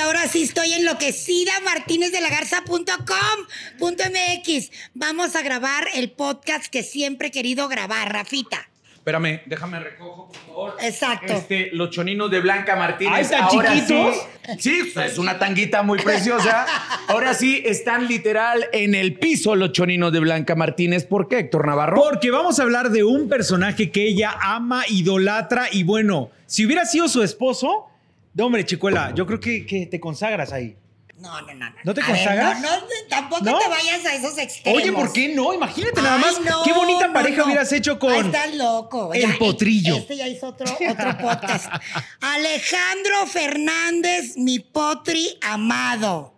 ahora sí estoy enloquecida, martínez de la garza.com.mx. Vamos a grabar el podcast que siempre he querido grabar, Rafita. Espérame, déjame recojo, por favor. Exacto. Este, los choninos de Blanca Martínez. Ay, ¿tan ahora chiquitos? Sí, sí, es una tanguita muy preciosa. Ahora sí, están literal en el piso los choninos de Blanca Martínez. ¿Por qué, Héctor Navarro? Porque vamos a hablar de un personaje que ella ama, idolatra y bueno, si hubiera sido su esposo, de hombre, chicuela, yo creo que, que te consagras ahí. No, no, no. ¿No te A ver, consagras? no, no, tampoco ¿No? te vayas a esos extremos. Oye, ¿por qué no? Imagínate nada Ay, más no, qué bonita no, pareja no. hubieras hecho con Ay, estás loco. el Ya, potrillo. Este ya hizo otro, otro podcast. Alejandro Fernández, mi potri amado.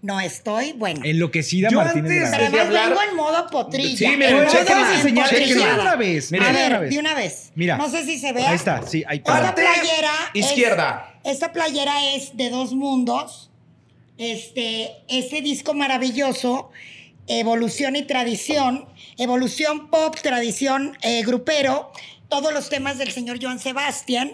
No estoy, bueno. enloquecida Yo Martínez. antes- Pero además hablar- vengo en modo potrilla. Sí, mira, modo chequen, de enseñar, una vez. Miren. a ver, una vez. de una vez. Mira. No sé si se ve. Ahí está, sí, ahí Esta está. Parte playera. es- izquierda. Esta playera es de dos mundos. Este, ese disco maravilloso, Evolución y Tradición, Evolución Pop, Tradición eh, Grupero, todos los temas del señor Joan Sebastián.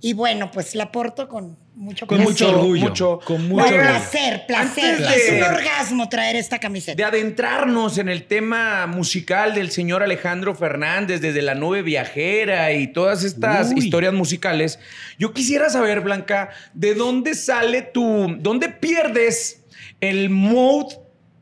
Y bueno, pues la porto con mucho Con placer. mucho orgullo. mucho- Con mucho orgullo. placer, placer. De- Es un orgasmo traer esta camiseta. De adentrarnos en el tema musical del señor Alejandro Fernández, desde la nube viajera y todas estas Uy. historias musicales, yo quisiera saber, Blanca, ¿de dónde sale tu, dónde pierdes el mode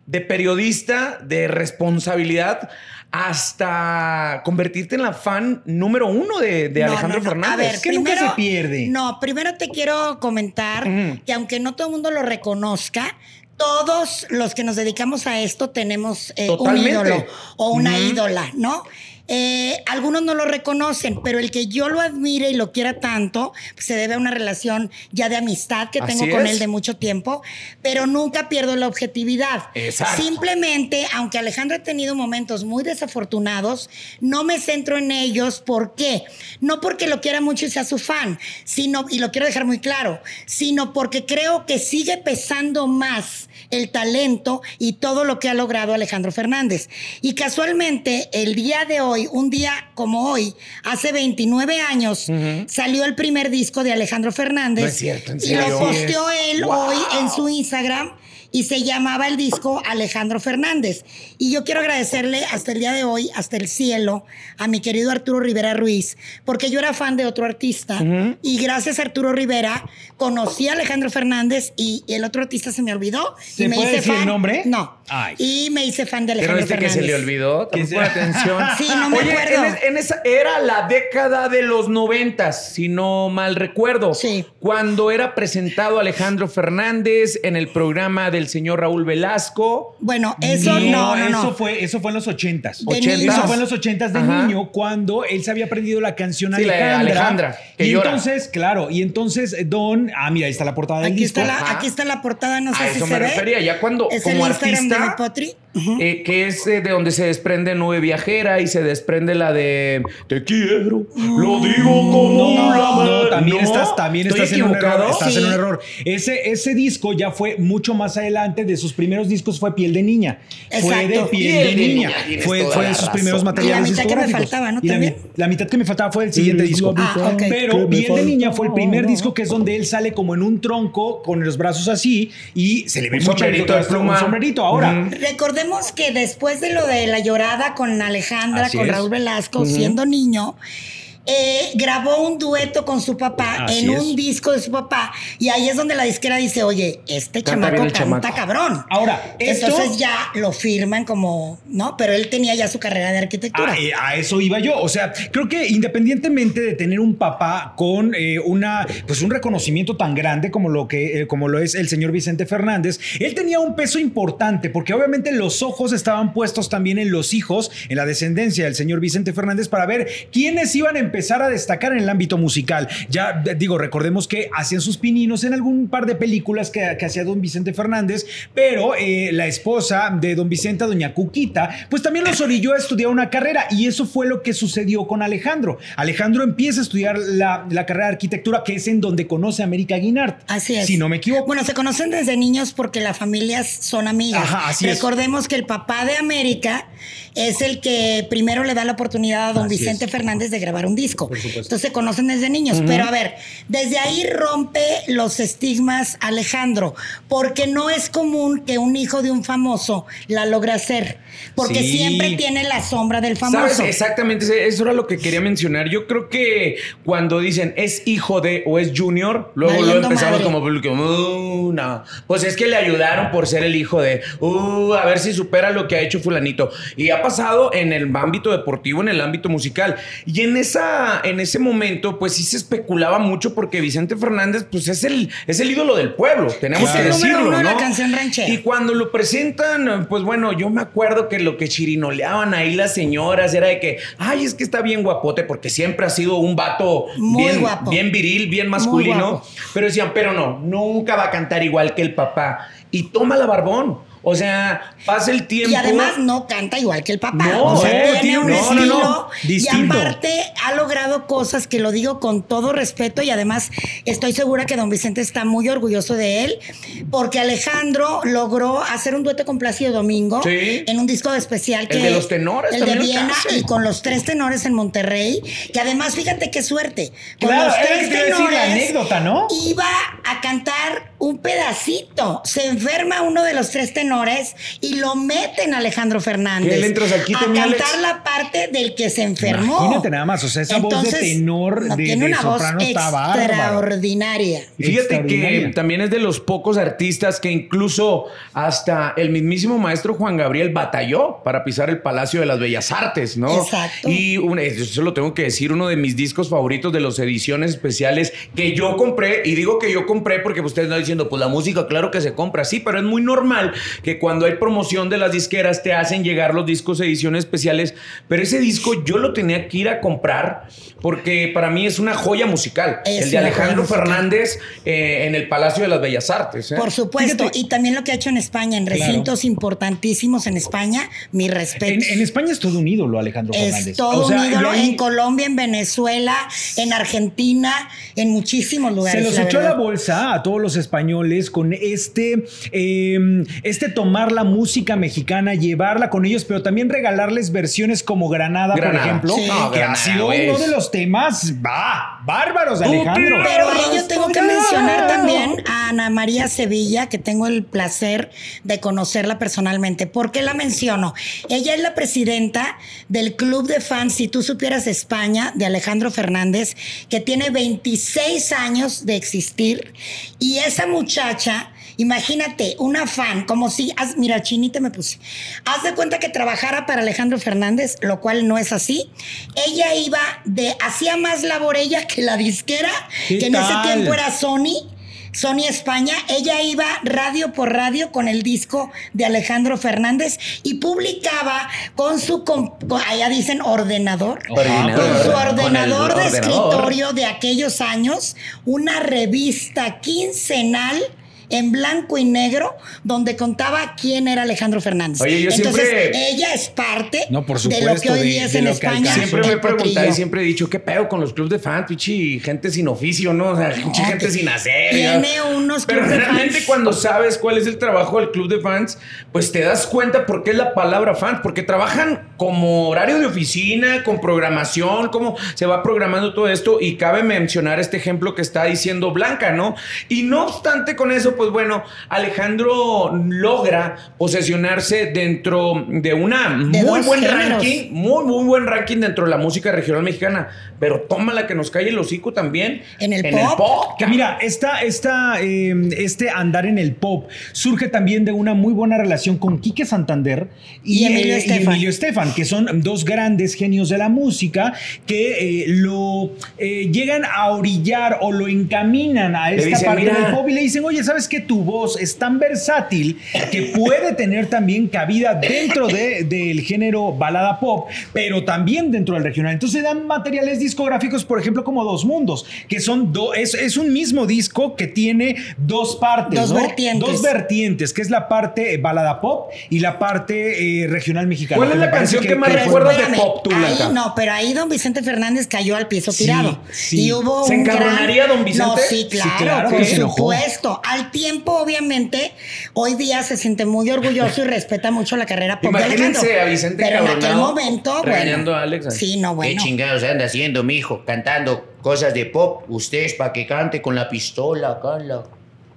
de periodista, de responsabilidad, hasta convertirte en la fan número uno de, de No, Alejandro no, no. Fernández? A ver, Es que nunca se pierde. No, primero te quiero comentar que aunque no todo el mundo lo reconozca, todos los que nos dedicamos a esto tenemos eh, un ídolo o una ídola, ¿no? Eh, algunos no lo reconocen, pero el que yo lo admire y lo quiera tanto, pues, se debe a una relación ya de amistad que Así tengo con es. él de mucho tiempo, pero nunca pierdo la objetividad. Exacto. Simplemente, aunque Alejandro ha tenido momentos muy desafortunados, no me centro en ellos. ¿Por qué? No porque lo quiera mucho y sea su fan, sino, y lo quiero dejar muy claro, sino porque creo que sigue pesando más el talento y todo lo que ha logrado Alejandro Fernández. Y casualmente, el día de hoy, un día como hoy, hace 29 años, salió el primer disco de Alejandro Fernández. No es cierto, ¿en y lo posteó él Wow. hoy en su Instagram y se llamaba el disco Alejandro Fernández. Y yo quiero agradecerle hasta el día de hoy, hasta el cielo, a mi querido Arturo Rivera Ruiz, porque yo era fan de otro artista y gracias a Arturo Rivera conocí a Alejandro Fernández y, y el otro artista se me olvidó. ¿Se y me puede hice decir fan. nombre? No. Ay. Y me hice fan de Pero Alejandro este que Fernández. se le olvidó, ¿Quién pon atención. Sí, no me Oye, acuerdo. En, es- en esa era la década de los noventas, si no mal recuerdo. Sí. Cuando era presentado Alejandro Fernández en el programa del señor Raúl Velasco. Bueno, eso no, no, no. Eso fue, eso fue en los ochentas. Eso fue en los ochentas de Ajá. niño, cuando él se había aprendido la canción Sí, la de Alejandra. Alejandra, que y llora. entonces, claro, y entonces Don, ah, mira, ahí está la portada del Aquí disco. está, la, aquí está la portada, no sé a si eso se me ve. refería. Ya cuando, Es como el Instagram de potri. eh, que es eh, de donde se desprende Nube Viajera y se desprende la de Te quiero, lo digo como No, la no, también No, estás, también ¿estoy estás en un equivocado? error. Estás Sí. en un error. Ese, ese disco ya fue mucho más adelante. De sus primeros discos fue Piel de Niña. Fue de Exacto. Piel de Niña. tienes Fue, fue de sus razón. primeros Y la materiales mitad que me faltaba, ¿no? Y la, la mitad que me faltaba fue el siguiente disco. Ah, ok. Pero Piel de Niña fue el primer disco que es donde él sale como en un tronco con los brazos así y se le ve Un mucho sombrerito de pluma. Un sombrerito. Ahora, Ujú. Recordemos que después de lo de la llorada con Alejandra, Así con es. Raúl Velasco, siendo niño, eh, grabó un dueto con su papá Así en es. un disco de su papá. Y ahí es donde la disquera dice, oye, este Canta chamaco canta chamaco. cabrón. Ahora, esto- Entonces ya lo firman como, ¿no? Pero él tenía ya su carrera de arquitectura. A, eh, a eso iba yo. O sea, creo que independientemente de tener un papá con eh, una, pues un reconocimiento tan grande como lo que, eh, como lo es el señor Vicente Fernández, él tenía un peso importante porque obviamente los ojos estaban puestos también en los hijos, en la descendencia del señor Vicente Fernández para ver quiénes iban a empezar a destacar en el ámbito musical. Ya digo, recordemos que hacían sus pininos en algún par de películas que, que hacía don Vicente Fernández, pero eh, la esposa de don Vicente, doña Cuquita, pues también los orilló a estudiar una carrera y eso fue lo que sucedió con Alejandro. Alejandro empieza a estudiar la, la carrera de arquitectura, que es en donde conoce a América Guinart. Así es. Si no me equivoco. Bueno, se conocen desde niños porque las familias son amigas. Ajá, así es. Recordemos que el papá de América es el que primero le da la oportunidad a don Así Vicente es. Fernández de grabar un disco. Supuesto. Entonces se conocen desde niños. Pero a ver, desde ahí rompe los estigmas Alejandro, porque no es común que un hijo de un famoso la logre hacer, porque Sí. siempre tiene la sombra del famoso. ¿Sabes? Exactamente, eso era lo que quería mencionar. Yo creo que cuando dicen es hijo de o es junior, luego lo empezamos madre. como público. "Uh, no. Pues es que le ayudaron por ser el hijo de, "Uh, a ver si supera lo que ha hecho fulanito. Y ha pasado en el ámbito deportivo, en el ámbito musical. Y en, esa, en ese momento, pues sí se especulaba mucho porque Vicente Fernández, pues es el, es el ídolo del pueblo, tenemos Es que decirlo, la ¿no? canción ranchera. Y cuando lo presentan, pues bueno, yo me acuerdo que lo que chirinoleaban ahí las señoras era de que, ay, es que está bien guapote, porque siempre ha sido un vato Muy bien, guapo. bien viril, bien masculino. Pero decían, pero no, nunca va a cantar igual que el papá. Y toma la barbón. O sea, pasa el tiempo. Y además no canta igual que el papá. No, o sea, eh, tiene un no, estilo. no, Y aparte ha logrado cosas que lo digo con todo respeto y además estoy segura que don Vicente está muy orgulloso de él porque Alejandro logró hacer un dueto con Plácido Domingo Sí. en un disco especial El que de los tenores el de Viena y con los tres tenores en Monterrey que además fíjate qué suerte con Claro, los tres la anécdota, ¿no? iba a cantar un pedacito. Se enferma uno de los tres tenores y lo meten a Alejandro Fernández. ¿Qué le entras aquí, a cantar Alex? la parte del que se enfermó. Imagínate nada más, o sea, esa voz de tenor, no, de- tiene de una soprano voz extraordinaria. Fíjate que también es de los pocos artistas que incluso hasta el mismísimo maestro Juan Gabriel batalló para pisar el Palacio de las Bellas Artes, ¿no? Exacto. Y un- eso lo tengo que decir, uno de mis discos favoritos de las ediciones especiales que yo compré, y digo que yo compré porque ustedes están diciendo, pues la música, claro que se compra, sí, pero es muy normal que cuando hay promoción de las disqueras te hacen llegar los discos ediciones especiales, pero ese disco yo lo tenía que ir a comprar porque para mí es una joya musical. Es el de Alejandro. Fernández eh, en el Palacio de las Bellas Artes. ¿eh? Por supuesto. Fíjate. Y también lo que ha hecho en España, en Claro. recintos importantísimos en España, mi respeto. En, en España es todo un ídolo, Alejandro Fernández. Es todo O sea, un ídolo en Colombia, en Venezuela, en Argentina, en muchísimos Se lugares. los la echó la verdad. A todos los españoles con este, eh, este tomar la música mexicana, llevarla con ellos, pero también regalarles versiones como Granada, Granada. por ejemplo, Sí. No, que Granada, ha sido uno de los temas va, bárbaros de Alejandro. Pero ahí yo tengo que mencionar también a Ana María Sevilla, que tengo el placer de conocerla personalmente. ¿Por qué la menciono? Ella es la presidenta del club de fans, si tú supieras España, de Alejandro Fernández, que tiene 26 años de existir. Y esa muchacha... Imagínate, una fan, como si, haz- mira, chinita me puse. Haz de cuenta que trabajara para Alejandro Fernández, lo cual no es así. Ella iba de, hacía más labor ella que la disquera, ¿Qué que en ese tiempo era Sony. Sony España, ella iba radio por radio con el disco de Alejandro Fernández y publicaba con su, con- allá dicen ordenador, Ordenador. con su Con ordenador de ordenador. escritorio de aquellos años, una revista quincenal en blanco y negro donde contaba quién era Alejandro Fernández. Oye, yo Entonces, siempre- ella es parte No, por de lo que hoy día es en España. Siempre me he preguntado y siempre he dicho, ¿qué pedo con los clubs de fans, pichi? Gente sin oficio, ¿no? O sea, pinche No, gente sin hacer. tiene ya. unos Pero realmente fans. cuando sabes cuál es el trabajo del club de fans, pues te das cuenta por qué es la palabra fans. Porque trabajan como horario de oficina, con programación, cómo se va programando todo esto. Y cabe mencionar este ejemplo que está diciendo Blanca, ¿no? Y no obstante con eso, pues bueno, Alejandro logra posesionarse dentro de una muy buen géneros. ranking, muy, muy buen ranking dentro de la música regional mexicana. Pero tómala que nos cae el hocico también. En el pop. Que mira, esta, esta, eh, este andar en el pop surge también de una muy buena relación con Quique Santander y, Y Emilio eh, Estefan. Emilio Estefan, que son dos grandes genios de la música que eh, lo eh, llegan a orillar o lo encaminan a esta dicen, parte "Mira". del pop y le dicen, oye, ¿sabes que Tu voz es tan versátil que puede tener también cabida dentro de- del género balada pop, pero también dentro del regional. Entonces dan materiales discográficos, por ejemplo, como Dos Mundos, que son dos, es, es un mismo disco que tiene dos partes, Dos ¿no? vertientes. Dos vertientes, que es la parte eh, balada pop y la parte eh, regional mexicana. ¿Cuál es la canción que más recuerdas de Espérame, pop, tú, ahí no, pero ahí don Vicente Fernández cayó al piso tirado. sí. Y hubo ¿Se un gran- encabronaría don Vicente? No, sí, Sí, claro, claro por supuesto. Al tiempo, obviamente, hoy día se siente muy orgulloso y respeta mucho la carrera pop Imagínense Alejandro. a Vicente Pero en aquel momento, bueno. a Alex. Sí, no, bueno. ¿Qué chingados anda haciendo, mijo? Cantando cosas de pop. Usted es para que cante con la pistola acá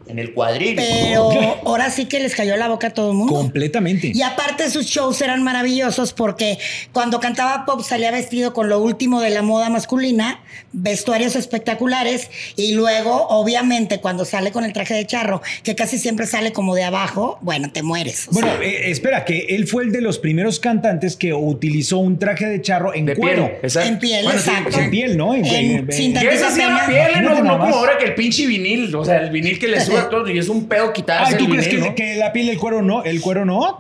en, en el cuadril. Pero ahora sí que les cayó la boca a todo el mundo. Completamente. Y aparte sus shows eran maravillosos porque cuando cantaba pop salía vestido con lo último de la moda masculina, vestuarios espectaculares y luego obviamente cuando sale con el traje de charro, que casi siempre sale como de abajo, bueno, te mueres. Bueno, eh, espera, que él fue el de los primeros cantantes que utilizó un traje de charro en De cuero. piel. Exacto. En piel, Bueno, exacto. sí. En piel, ¿no? En- En en- cinta Que esa sí era Imagínate piel, no, nada no como ahora que el pinche vinil. O sea, el vinil que le sube y es un pedo quitarse Ay, ¿tú el crees que, la piel del cuero no? El cuero no.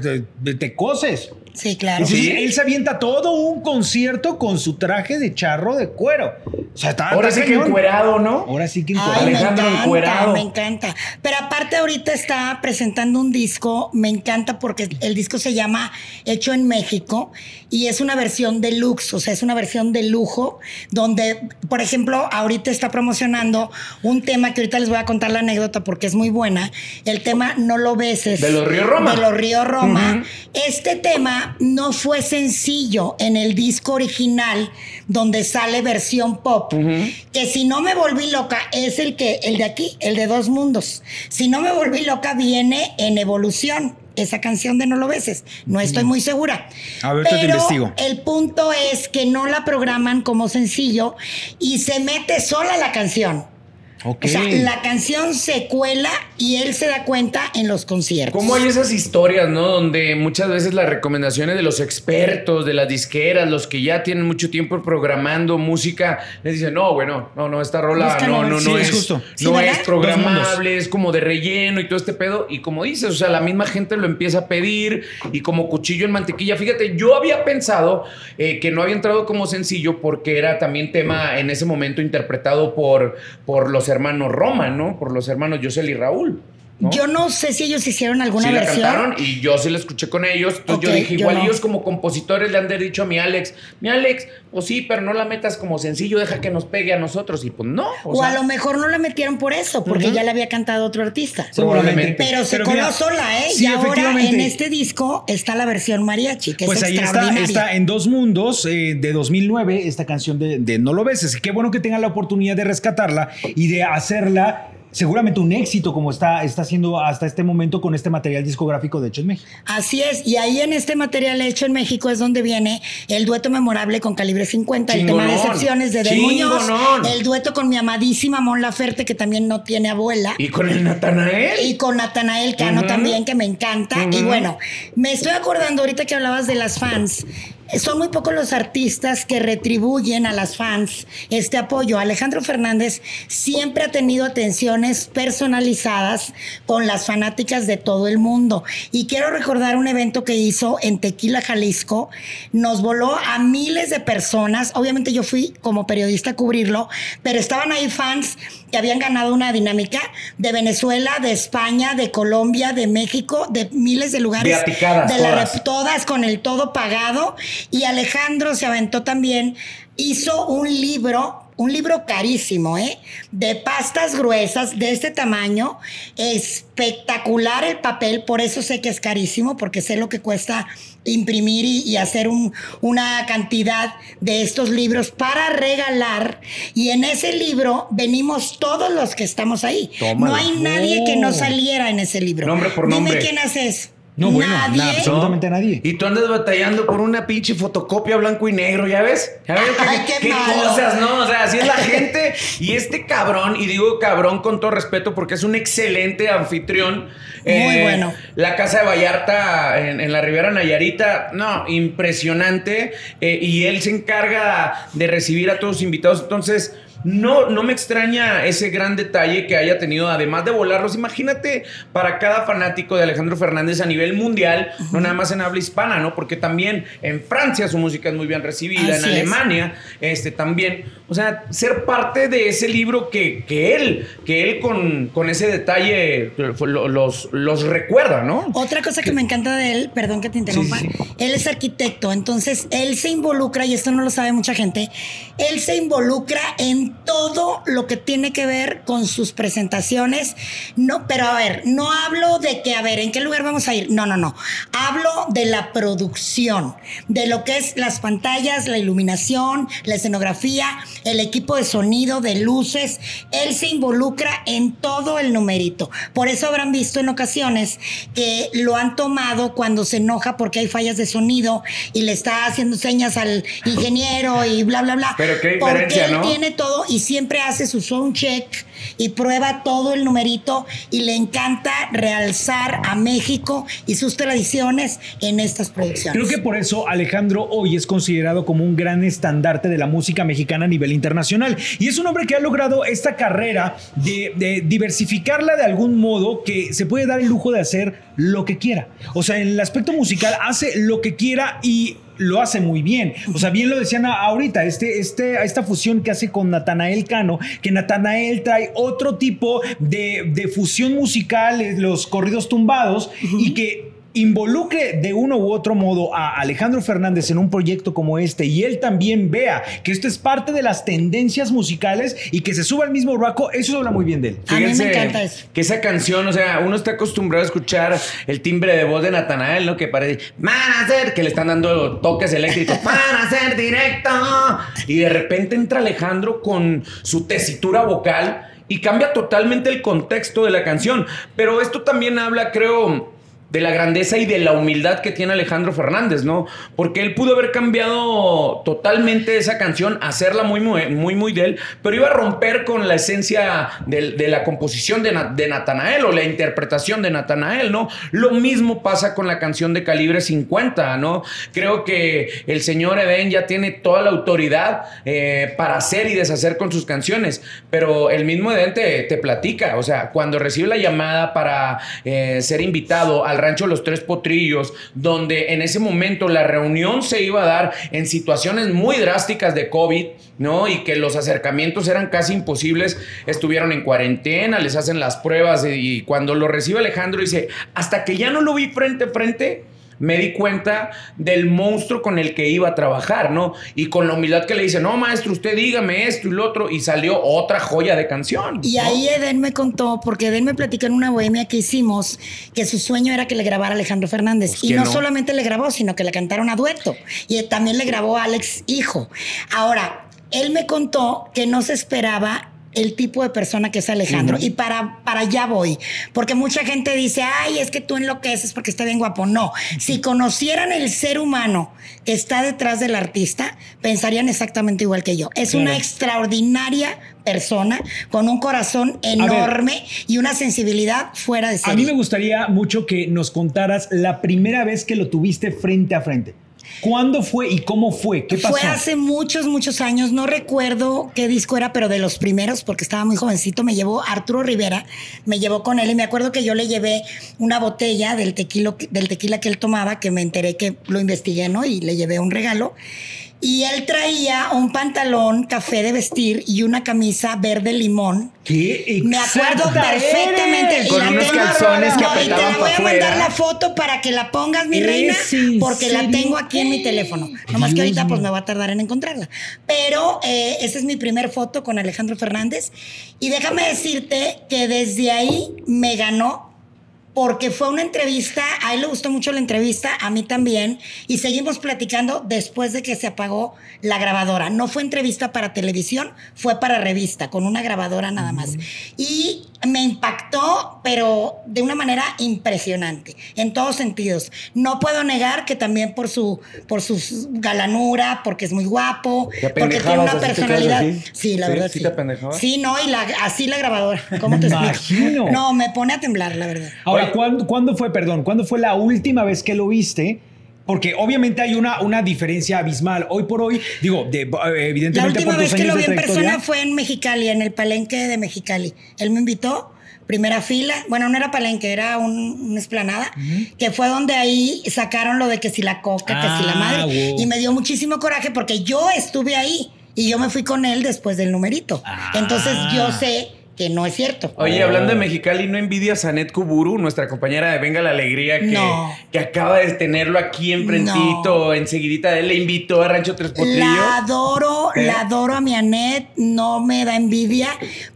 Te, te- te coses. Sí, claro. Entonces, Sí. él se avienta todo un concierto con su traje de charro de cuero. O sea, está. Ahora está sí que encuerado, ¿no? Ahora sí que Ay, encuerado. me Alejandro encanta, encuerado. me encanta. Pero aparte ahorita está presentando un disco, me encanta porque el disco se llama Hecho en México y es una versión deluxe, o sea, es una versión de lujo donde, por ejemplo, ahorita está promocionando un tema que ahorita les voy a contar la anécdota porque es muy buena, el tema No lo beses. De los Río Roma. De los Río Roma. Este tema no fue sencillo en el disco original donde sale versión pop. Que si no me volví loca es el que el de aquí, el de Dos Mundos. Si no me volví loca viene en evolución. Esa canción de No lo beses. No estoy muy segura. A ver, te Pero investigo. El punto es que no la programan como sencillo y se mete sola la canción. O sea, la canción se cuela y él se da cuenta en los conciertos. ¿Cómo hay esas historias, no? Donde muchas veces las recomendaciones de los expertos, de las disqueras, los que ya tienen mucho tiempo programando música, les dicen, no, bueno, no, no, esta rola Busca no, no, no, sí, no es justo. No es programable, es como de relleno y todo este pedo. Y como dices, o sea, la misma gente lo empieza a pedir y como cuchillo en mantequilla. Fíjate, yo había pensado eh, que no había entrado como sencillo porque era también tema en ese momento interpretado por, por los hermanos Roma, ¿no? Por los hermanos Yosel y Raúl. ¿No? Yo no sé si ellos hicieron alguna sí la versión. cantaron y yo sí la escuché con ellos. Entonces yo dije, yo igual no. ellos como compositores le han de dicho a mi Alex, mi Alex, pues sí, pero no la metas como sencillo, deja que nos pegue a nosotros. Y pues no. O, a lo mejor no la metieron por eso, porque ya la había cantado otro artista. Seguramente. Pero se coló sola, ¿eh? sí, y ahora en este disco está la versión mariachi, que Pues es ahí está, está en Dos Mundos eh, de 2009, esta canción de, de No lo beses. Qué bueno que tengan la oportunidad de rescatarla y de hacerla seguramente un éxito como está, está haciendo hasta este momento con este material discográfico de hecho en México. Así es, y ahí en este material hecho en México es donde viene el dueto memorable con Calibre 50, el tema de Chingonón. excepciones de Del Muñoz, Chingonón. el dueto con mi amadísima Mon Laferte, que también no tiene abuela. Y con el Natanael. Y con Natanael Cano también, que me encanta. Y bueno, me estoy acordando ahorita que hablabas de las fans. Son muy pocos los artistas que retribuyen a las fans este apoyo. Alejandro Fernández siempre ha tenido atenciones personalizadas con las fanáticas de todo el mundo. Y quiero recordar un evento que hizo en Tequila, Jalisco. Nos voló a miles de personas. Obviamente yo fui como periodista a cubrirlo, pero estaban ahí fans que habían ganado una dinámica de Venezuela, de España, de Colombia, de México, de miles de lugares. De la todas con el todo pagado. Y Alejandro se aventó también, hizo un libro. Un libro carísimo, ¿eh? De pastas gruesas de este tamaño. Espectacular el papel, por eso sé que es carísimo, porque sé lo que cuesta imprimir y, y hacer un- una cantidad de estos libros para regalar. Y en ese libro venimos todos los que estamos ahí. Tómalo. No hay nadie que no saliera en ese libro. Nombre por Dime nombre. quién haces. No, bueno, nadie. nada, absolutamente nadie. Y tú andas batallando por una pinche fotocopia blanco y negro, ¿ya ves? ¿Ya ves? Ay, qué cosas, ¿no? O sea, así es la gente. Y este cabrón, y digo cabrón con todo respeto porque es un excelente anfitrión. Eh, Muy bueno. La casa de Vallarta en, en la Ribera Nayarita, no, impresionante. Eh, y él se encarga de recibir a todos los invitados. Entonces... No, no me extraña ese gran detalle que haya tenido, además de volarlos. Imagínate para cada fanático de Alejandro Fernández a nivel mundial, no nada más en habla hispana, ¿no? Porque también en Francia su música es muy bien recibida, Así en es. Alemania, este también. O sea, ser parte de, ese libro que, que él, que él con, con ese detalle lo- los, los recuerda, ¿no? Otra cosa que me encanta de él, perdón que te interrumpa, Sí, él es arquitecto, entonces él se involucra, y esto no lo sabe mucha gente, él se involucra en todo lo que tiene que ver con sus presentaciones. No, pero a ver, no hablo de que, a ver, ¿en qué lugar vamos a ir? No, no, no. Hablo de la producción, de lo que es las pantallas, la iluminación, la escenografía, el equipo de sonido, de luces. Él se involucra en todo el numerito. Por eso habrán visto en ocasiones que lo han tomado cuando se enoja porque hay fallas de sonido y le está haciendo señas al ingeniero y bla, bla, bla. Pero qué porque diferencia, él ¿no? tiene todo y siempre hace su sound check y prueba todo el numerito y le encanta realzar a México y sus tradiciones en estas producciones. Creo que por eso Alejandro hoy es considerado como un gran estandarte de la música mexicana a nivel internacional. Y es un hombre que ha logrado esta carrera de, de diversificarla de algún modo que se puede dar el lujo de hacer lo que quiera. O sea, en el aspecto musical hace lo que quiera y lo hace muy bien. O sea, bien lo decían ahorita, este, este, esta fusión que hace con Natanael Cano, que Natanael trae otro tipo de, de fusión musical, los corridos tumbados, y que involucre de uno u otro modo a Alejandro Fernández en un proyecto como este y él también vea que esto es parte de las tendencias musicales y que se suba al mismo barco, eso habla muy bien de él. A mí me encanta eso. Que esa canción, o sea, uno está acostumbrado a escuchar el timbre de voz de Natanael, ¿no? Que parece, van a ser, que le están dando toques eléctricos, van a ser directo. Y de repente entra Alejandro con su tesitura vocal y cambia totalmente el contexto de la canción. Pero esto también habla, creo, de la grandeza y de la humildad que tiene Alejandro Fernández, ¿no? Porque él pudo haber cambiado totalmente esa canción, hacerla muy, muy, muy, de él, pero iba a romper con la esencia de, la composición de, Na- de Natanael o la interpretación de Natanael, ¿no? Lo mismo pasa con la canción de calibre 50, ¿no? Creo que el señor Eden ya tiene toda la autoridad eh, para hacer y deshacer con sus canciones, pero el mismo Eden te, te platica, o sea, cuando recibe la llamada para eh, ser invitado al rancho Los Tres Potrillos, donde en ese momento la reunión se iba a dar en situaciones muy drásticas de COVID, ¿no? Y que los acercamientos eran casi imposibles, estuvieron en cuarentena, les hacen las pruebas y, y cuando lo recibe Alejandro dice, hasta que ya no lo vi frente a frente, me di cuenta del monstruo con el que iba a trabajar, ¿no? Y con la humildad que le dice, no, maestro, usted dígame esto y lo otro, y salió otra joya de canción. Y ¿no? ahí Eden me contó, porque Eden me platicó en una bohemia que hicimos, que su sueño era que le grabara Alejandro Fernández. Pues, y ¿quién no, no? solamente le grabó, sino que le cantaron a dueto. Y también le grabó a Alex Hijo. Ahora, él me contó que no se esperaba el tipo de persona que es Alejandro. Y para, para allá voy. Porque mucha gente dice, ay, es que tú enloqueces porque está bien guapo. No. Si conocieran el ser humano que está detrás del artista, pensarían exactamente igual que yo. Es una extraordinaria persona con un corazón enorme y una sensibilidad fuera de A serie. mí me gustaría mucho que nos contaras la primera vez que lo tuviste frente a frente. ¿Cuándo fue y cómo fue? ¿Qué pasó? Fue hace muchos, muchos años. No recuerdo qué disco era, pero de los primeros, porque estaba muy jovencito. Me llevó Arturo Rivera, me llevó con él y me acuerdo que yo le llevé una botella del tequila, del tequila que él tomaba, que me enteré que lo investigué, ¿no? Y le llevé un regalo. Y él traía un pantalón café de vestir y una camisa verde limón. ¿Qué Me acuerdo perfectamente. eres? Y Con la unos tengo- calzones que No, y te voy a mandar fuera. la foto para que la pongas, mi ¿Es reina, porque la tengo aquí en mi teléfono. Nomás que ahorita pues me va a tardar en encontrarla. Pero eh, esa es mi primer foto con Alejandro Fernández. Y déjame decirte que desde ahí me ganó porque fue una entrevista, a él le gustó mucho la entrevista, a mí también, y seguimos platicando después de que se apagó la grabadora. No fue entrevista para televisión, fue para revista, con una grabadora nada más. Y me impactó, pero de una manera impresionante, en todos sentidos. No puedo negar que también por su, por su galanura, porque es muy guapo, ¿Te porque tiene una personalidad. Sí, la ¿Sí? verdad. ¿Sí Sí, te? Sí, no, y la, así la grabadora. ¿Cómo te explico? imagino. No, me pone a temblar, la verdad. Ahora, ¿cuándo, cuándo fue, perdón, cuándo fue la última vez que lo viste? Porque obviamente hay una, una diferencia abismal. Hoy por hoy, digo, de- La evidentemente última por vez que lo vi en persona fue en Mexicali, en el palenque de Mexicali. Él me invitó, primera fila. Bueno, no era palenque, era un- una esplanada, que fue donde ahí sacaron lo de que si la coca, que si la Ah, madre. wow. Y me dio muchísimo coraje porque yo estuve ahí. Y yo me fui con él después del numerito. Ah. Entonces yo sé que no es cierto. Oye, hablando de Mexicali, ¿no envidias a Net Kuburu, nuestra compañera de Venga la Alegría, que, No. que acaba de tenerlo aquí enfrentito, enseguidita de él le invitó a Rancho Tres Potrillos? La adoro, ¿Eh? la adoro a mi Anet, no me da envidia,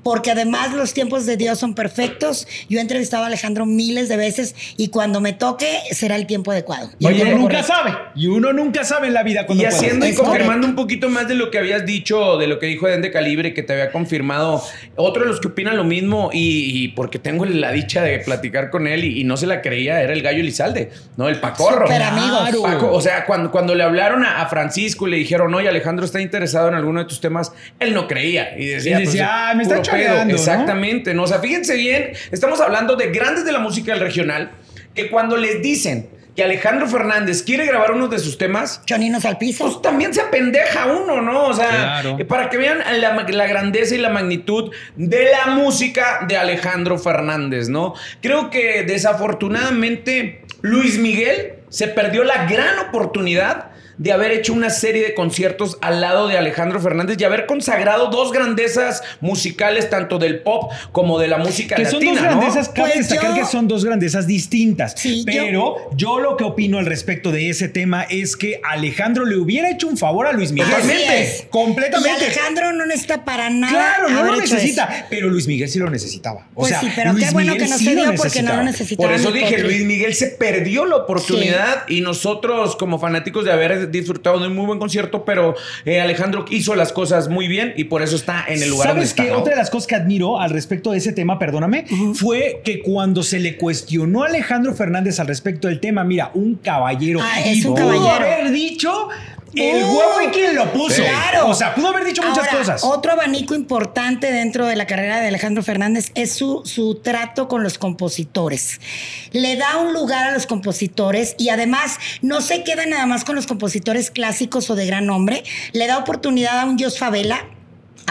porque además los tiempos de Dios son perfectos. Yo he entrevistado a Alejandro miles de veces y cuando me toque será el tiempo adecuado. Y el uno nunca correcto. sabe. Y uno nunca sabe en la vida cuando Y puede. haciendo y confirmando correcto. un poquito más de lo que habías dicho, de lo que dijo Eden de Calibre, que te había confirmado, otro de los que opinan lo mismo, y, y porque tengo la dicha de platicar con él y, y no se la creía, era el gallo Elizalde, ¿no? El Pacorro. Súper amigos. Paco, o sea, cuando, cuando le hablaron a, a Francisco y le dijeron, oye, Alejandro está interesado en alguno de tus temas, él no creía. Y decía, Y decía, pues, "Ah, me está pedo". choreando, ¿no? Exactamente, ¿no? O sea, fíjense bien, estamos hablando de grandes de la música del regional, que cuando les dicen que Alejandro Fernández quiere grabar uno de sus temas, Choninos al piso. pues también se apendeja uno, ¿no? O sea, Claro. eh, para que vean la, la grandeza y la magnitud de la música de Alejandro Fernández, ¿no? Creo que desafortunadamente Luis Miguel se perdió la gran oportunidad de haber hecho una serie de conciertos al lado de Alejandro Fernández y haber consagrado dos grandezas musicales, tanto del pop como de la música Que son latina, dos ¿no? grandezas, cabe Pues destacar yo- que son dos grandezas distintas. Sí, pero yo... lo que opino al respecto de ese tema es que Alejandro le hubiera hecho un favor a Luis Miguel. Totalmente. Completamente. Y Alejandro no necesita para nada. Claro, no lo necesita. eso. Pero Luis Miguel sí lo necesitaba. O Pues sea, sí, pero Luis qué bueno Miguel que no sí se dio porque no lo necesitaba. Por eso dije. Luis Miguel se perdió la oportunidad y nosotros como fanáticos de haber disfrutado de un muy buen concierto, pero eh, Alejandro hizo las cosas muy bien y por eso está en el lugar donde ¿Sabes está. qué? ¿no? Otra de las cosas que admiro al respecto de ese tema, perdóname, fue que cuando se le cuestionó a Alejandro Fernández al respecto del tema, mira, un caballero. Ah, es un caballero. haber dicho el Uh, huevo y quien lo puso. Claro. O sea, pudo haber dicho muchas Ahora, cosas. Otro abanico importante dentro de la carrera de Alejandro Fernández es su, su trato con los compositores. Le da un lugar a los compositores y además no se queda nada más con los compositores clásicos o de gran nombre. Le da oportunidad a un Jos Favela.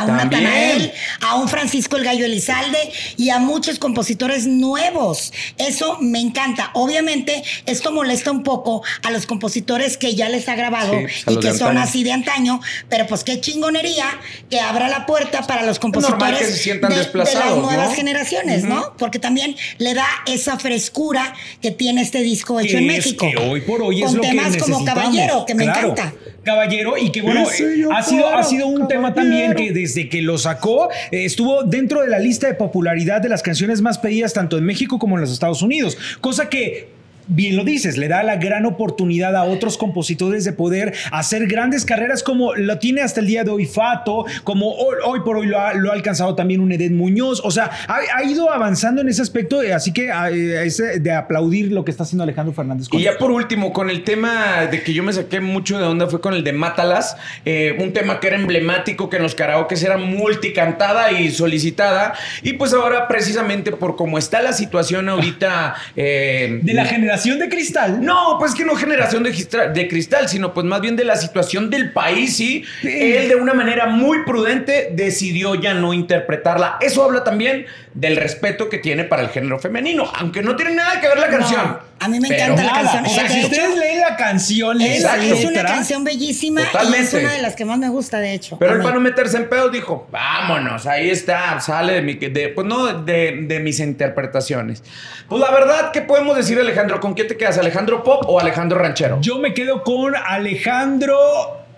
A un. Natanael, a un Francisco el Gallo Elizalde y a muchos compositores nuevos. Eso me encanta. Obviamente, esto molesta un poco a los compositores que ya les ha grabado Sí, pues, y que son antaño. así de antaño, pero pues qué chingonería que abra la puerta para los compositores normal que se sientan de- las nuevas ¿no? generaciones, ¿no? Porque también le da esa frescura que tiene este disco hecho en México. que hoy por hoy con es lo temas como Caballero, que me Claro. encanta. Caballero y que bueno, eh, ha sido, ha sido un tema también que desde que lo sacó eh, estuvo dentro de la lista de popularidad de las canciones más pedidas tanto en México como en los Estados Unidos, cosa que bien lo dices, le da la gran oportunidad a otros compositores de poder hacer grandes carreras como lo tiene hasta el día de hoy Fato, como hoy, hoy por hoy lo ha, lo ha alcanzado también un Eden Muñoz, o sea, ha, ha ido avanzando en ese aspecto, eh, así que eh, es de aplaudir lo que está haciendo Alejandro Fernández. Y ya por último, con el tema de que yo me saqué mucho de onda fue con el de Mátalas, eh, un tema que era emblemático, que en los karaokes era multicantada y solicitada. Y pues ahora, precisamente por cómo está la situación ahorita. eh, De la generación de cristal. No, pues que no generación de, cristal, sino pues más bien de la situación del país, ¿sí? Él de una manera muy prudente decidió ya no interpretarla. Eso habla también del respeto que tiene para el género femenino, aunque no tiene nada que ver la canción. No, a mí me Pero- encanta la Nada. canción. O sea, si ustedes leen la canción, Es, una canción bellísima y es Totalmente. una de las que más me gusta, de hecho. Pero él para no meterse en pedo dijo, vámonos, ahí está, sale de mi, de, pues no, de, de mis interpretaciones. Pues la verdad, ¿qué podemos decir Alejandro? ¿Con qué te quedas? ¿Alejandro Pop o Alejandro Ranchero? Yo me quedo con Alejandro.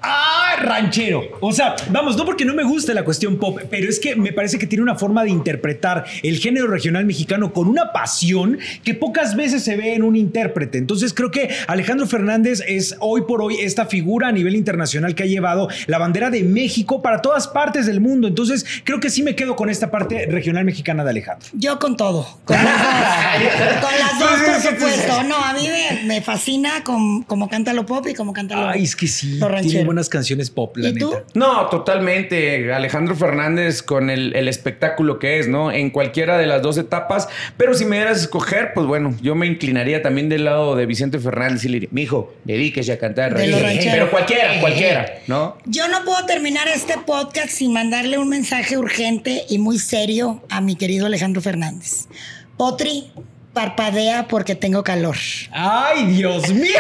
Ah, ranchero. O sea, vamos, no porque no me guste la cuestión pop, pero es que me parece que tiene una forma de interpretar el género regional mexicano con una pasión que pocas veces se ve en un intérprete. Entonces creo que Alejandro Fernández es hoy por hoy esta figura a nivel internacional que ha llevado la bandera de México para todas partes del mundo. Entonces creo que sí me quedo con esta parte regional mexicana de Alejandro. Yo con todo. Con con supuesto. No, a mí me, me fascina com- como canta lo pop y como canta lo, Ay, es que sí, lo tiene buenas canciones pop, la ¿Y tú? neta. No, totalmente. Alejandro Fernández con el, el espectáculo que es, ¿no? En cualquiera de las dos etapas. Pero si me dieras a escoger, pues bueno, yo me inclinaría también del lado de Vicente Fernández y le diría, mijo, dedíquese a cantar. De los ranchero". rancheros. Pero cualquiera, cualquiera, ¿no? Yo no puedo terminar este podcast sin mandarle un mensaje urgente y muy serio a mi querido Alejandro Fernández. Potri, parpadea porque tengo calor. ¡Ay, Dios mío!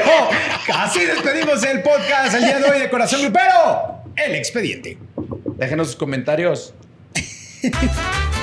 Así despedimos el podcast el día de hoy de Corazón Grupero, el expediente. Déjenos sus comentarios.